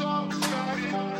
Talk about it.